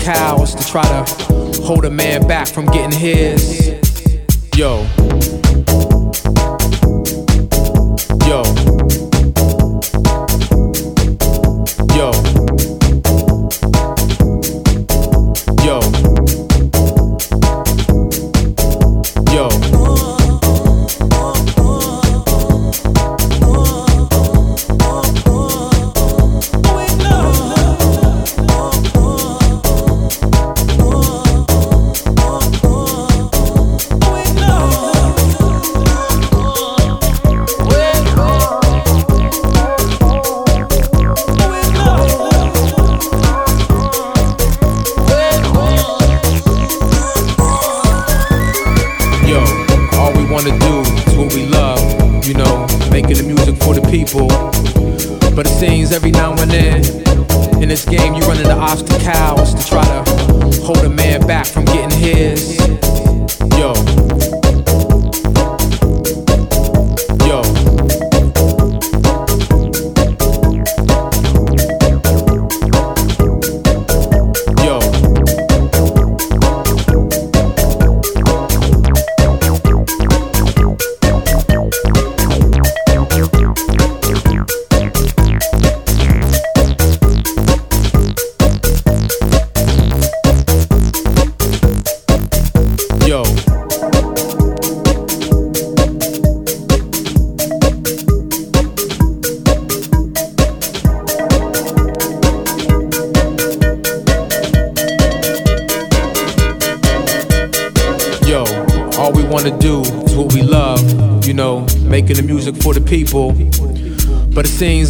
cows to try to hold a man back from getting his. Yo.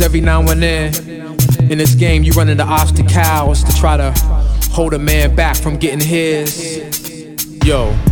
Every now and then. In this game, you run into obstacles to try to hold a man back from getting his. Yo.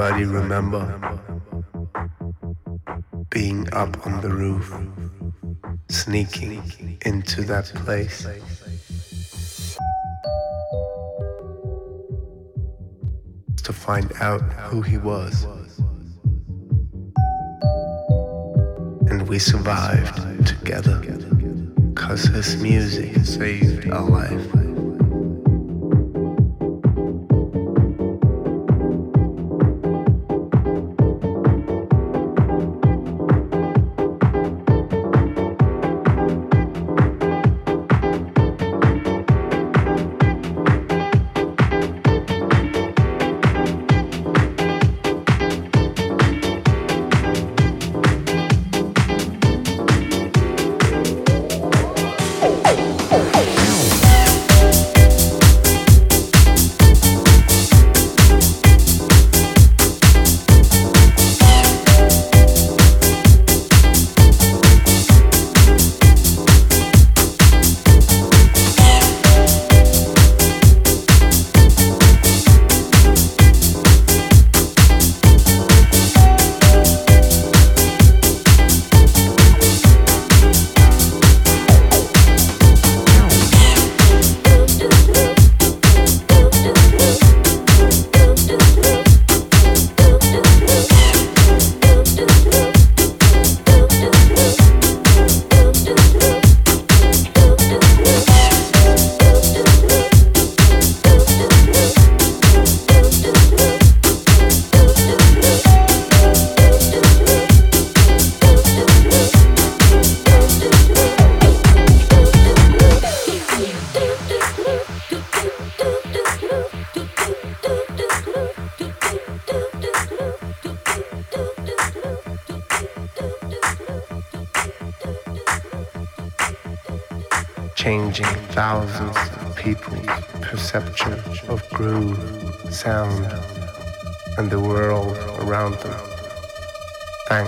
Does anybody remember being up on the roof, sneaking into that place? To find out who he was. And we survived together, cause his music saved our life.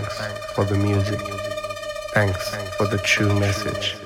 Thanks for the music. Thanks for the true message.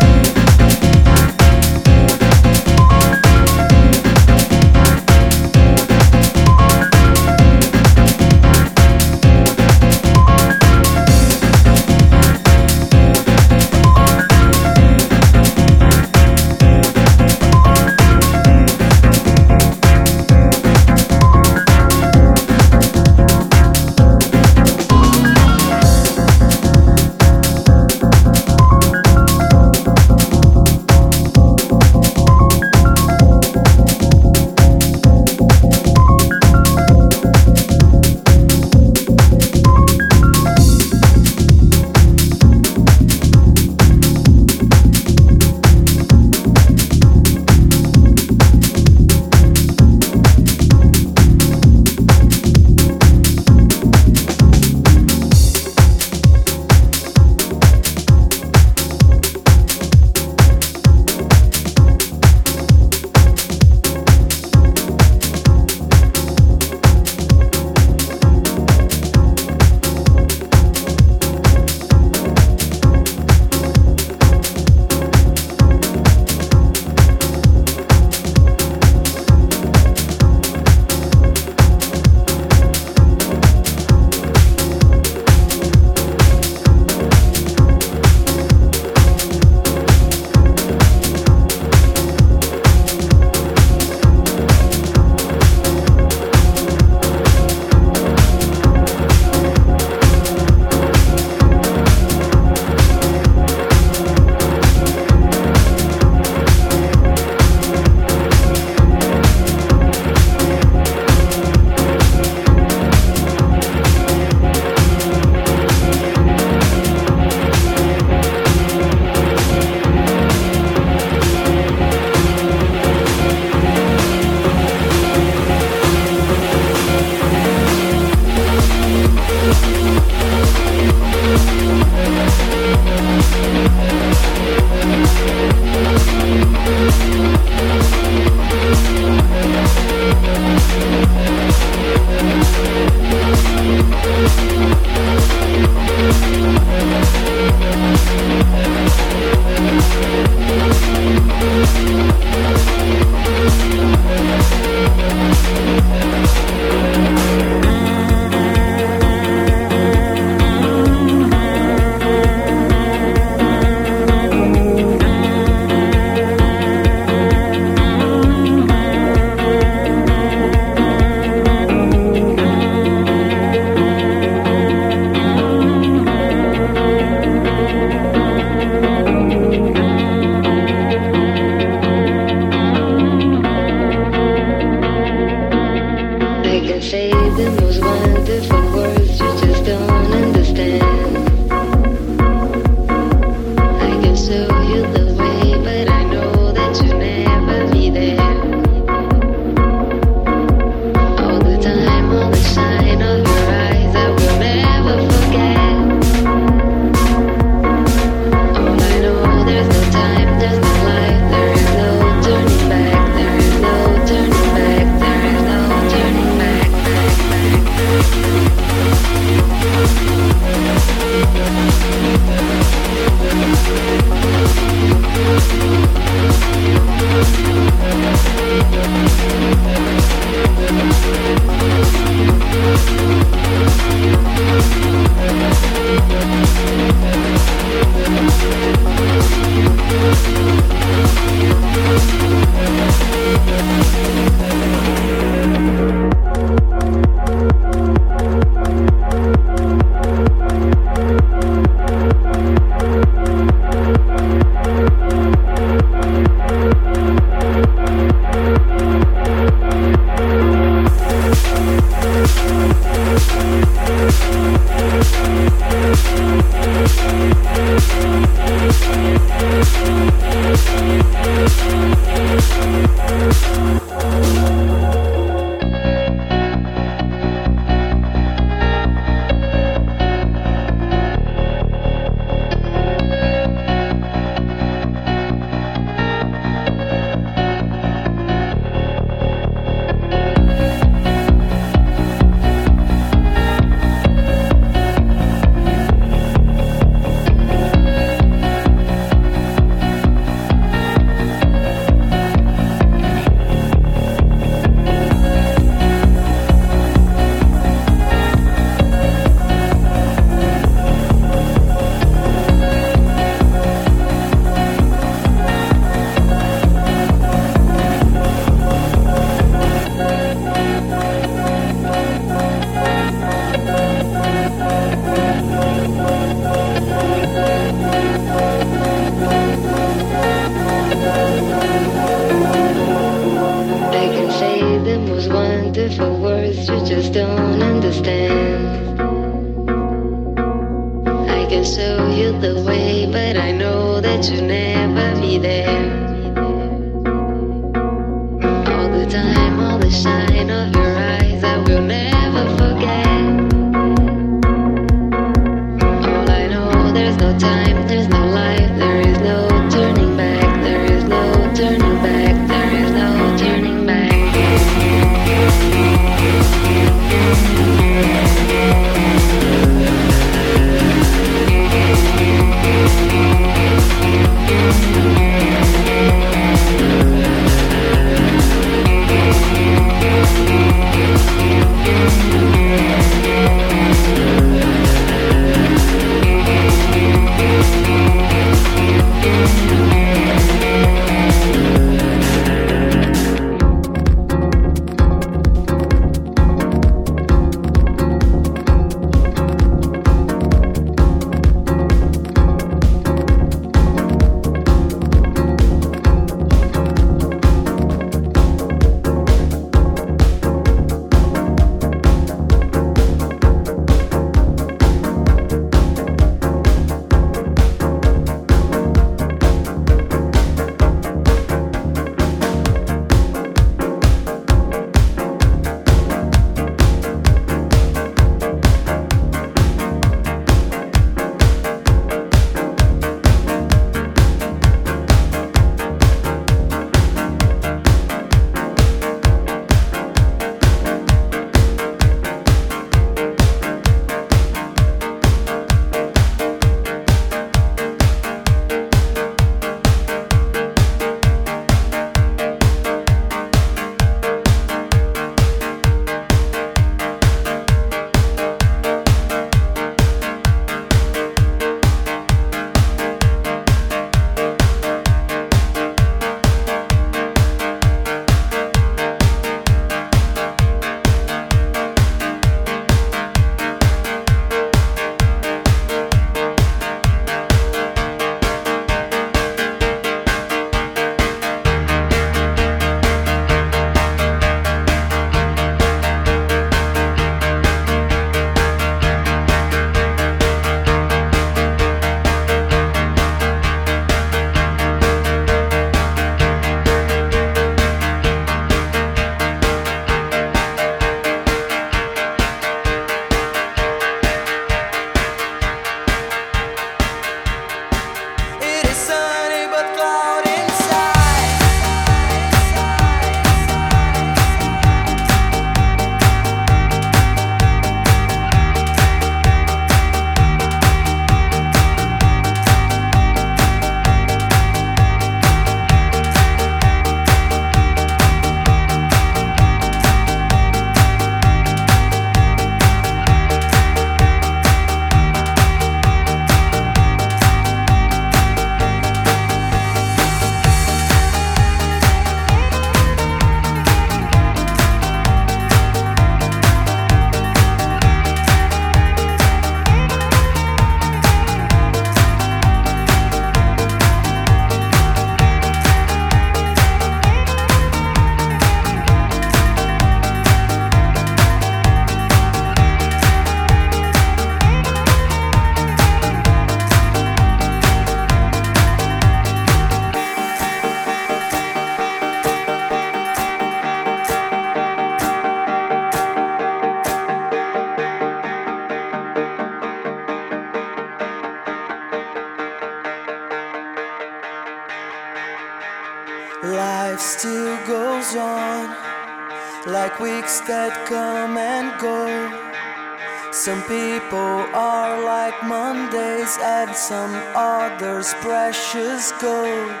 Some others precious gold.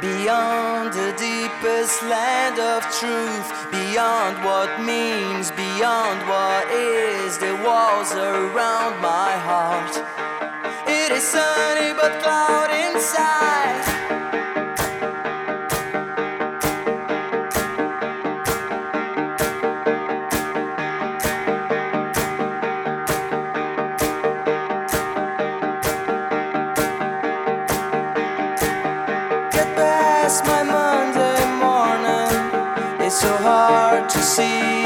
Beyond the deepest land of truth, beyond what means, beyond what is, the walls around my heart. It is sunny but cloud inside. see.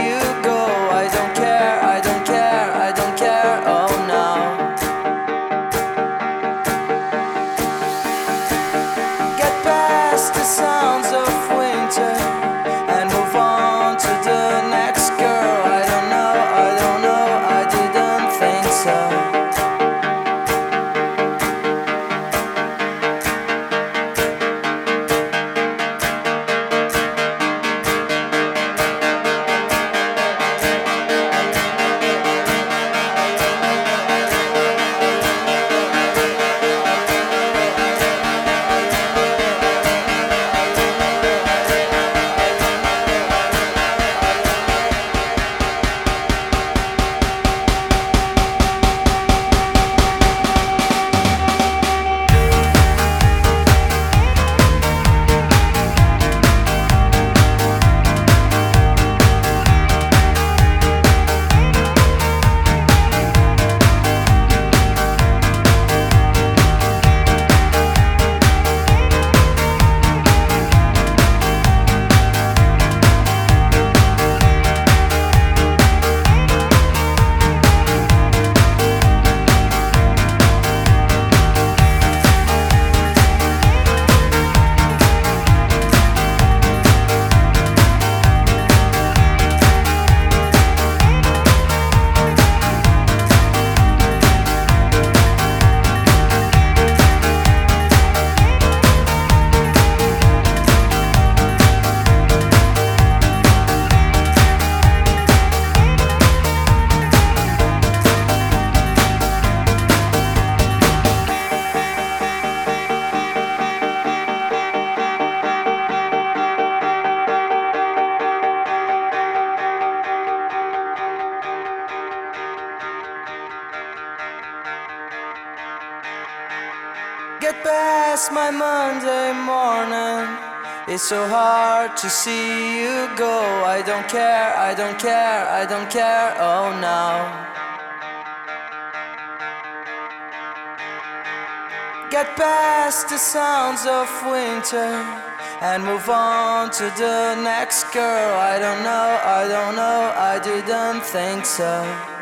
Hard to see you go. I don't care, I don't care, I don't care. Oh no. Get past the sounds of winter and move on to the next girl. I don't know, I don't know, I didn't think so.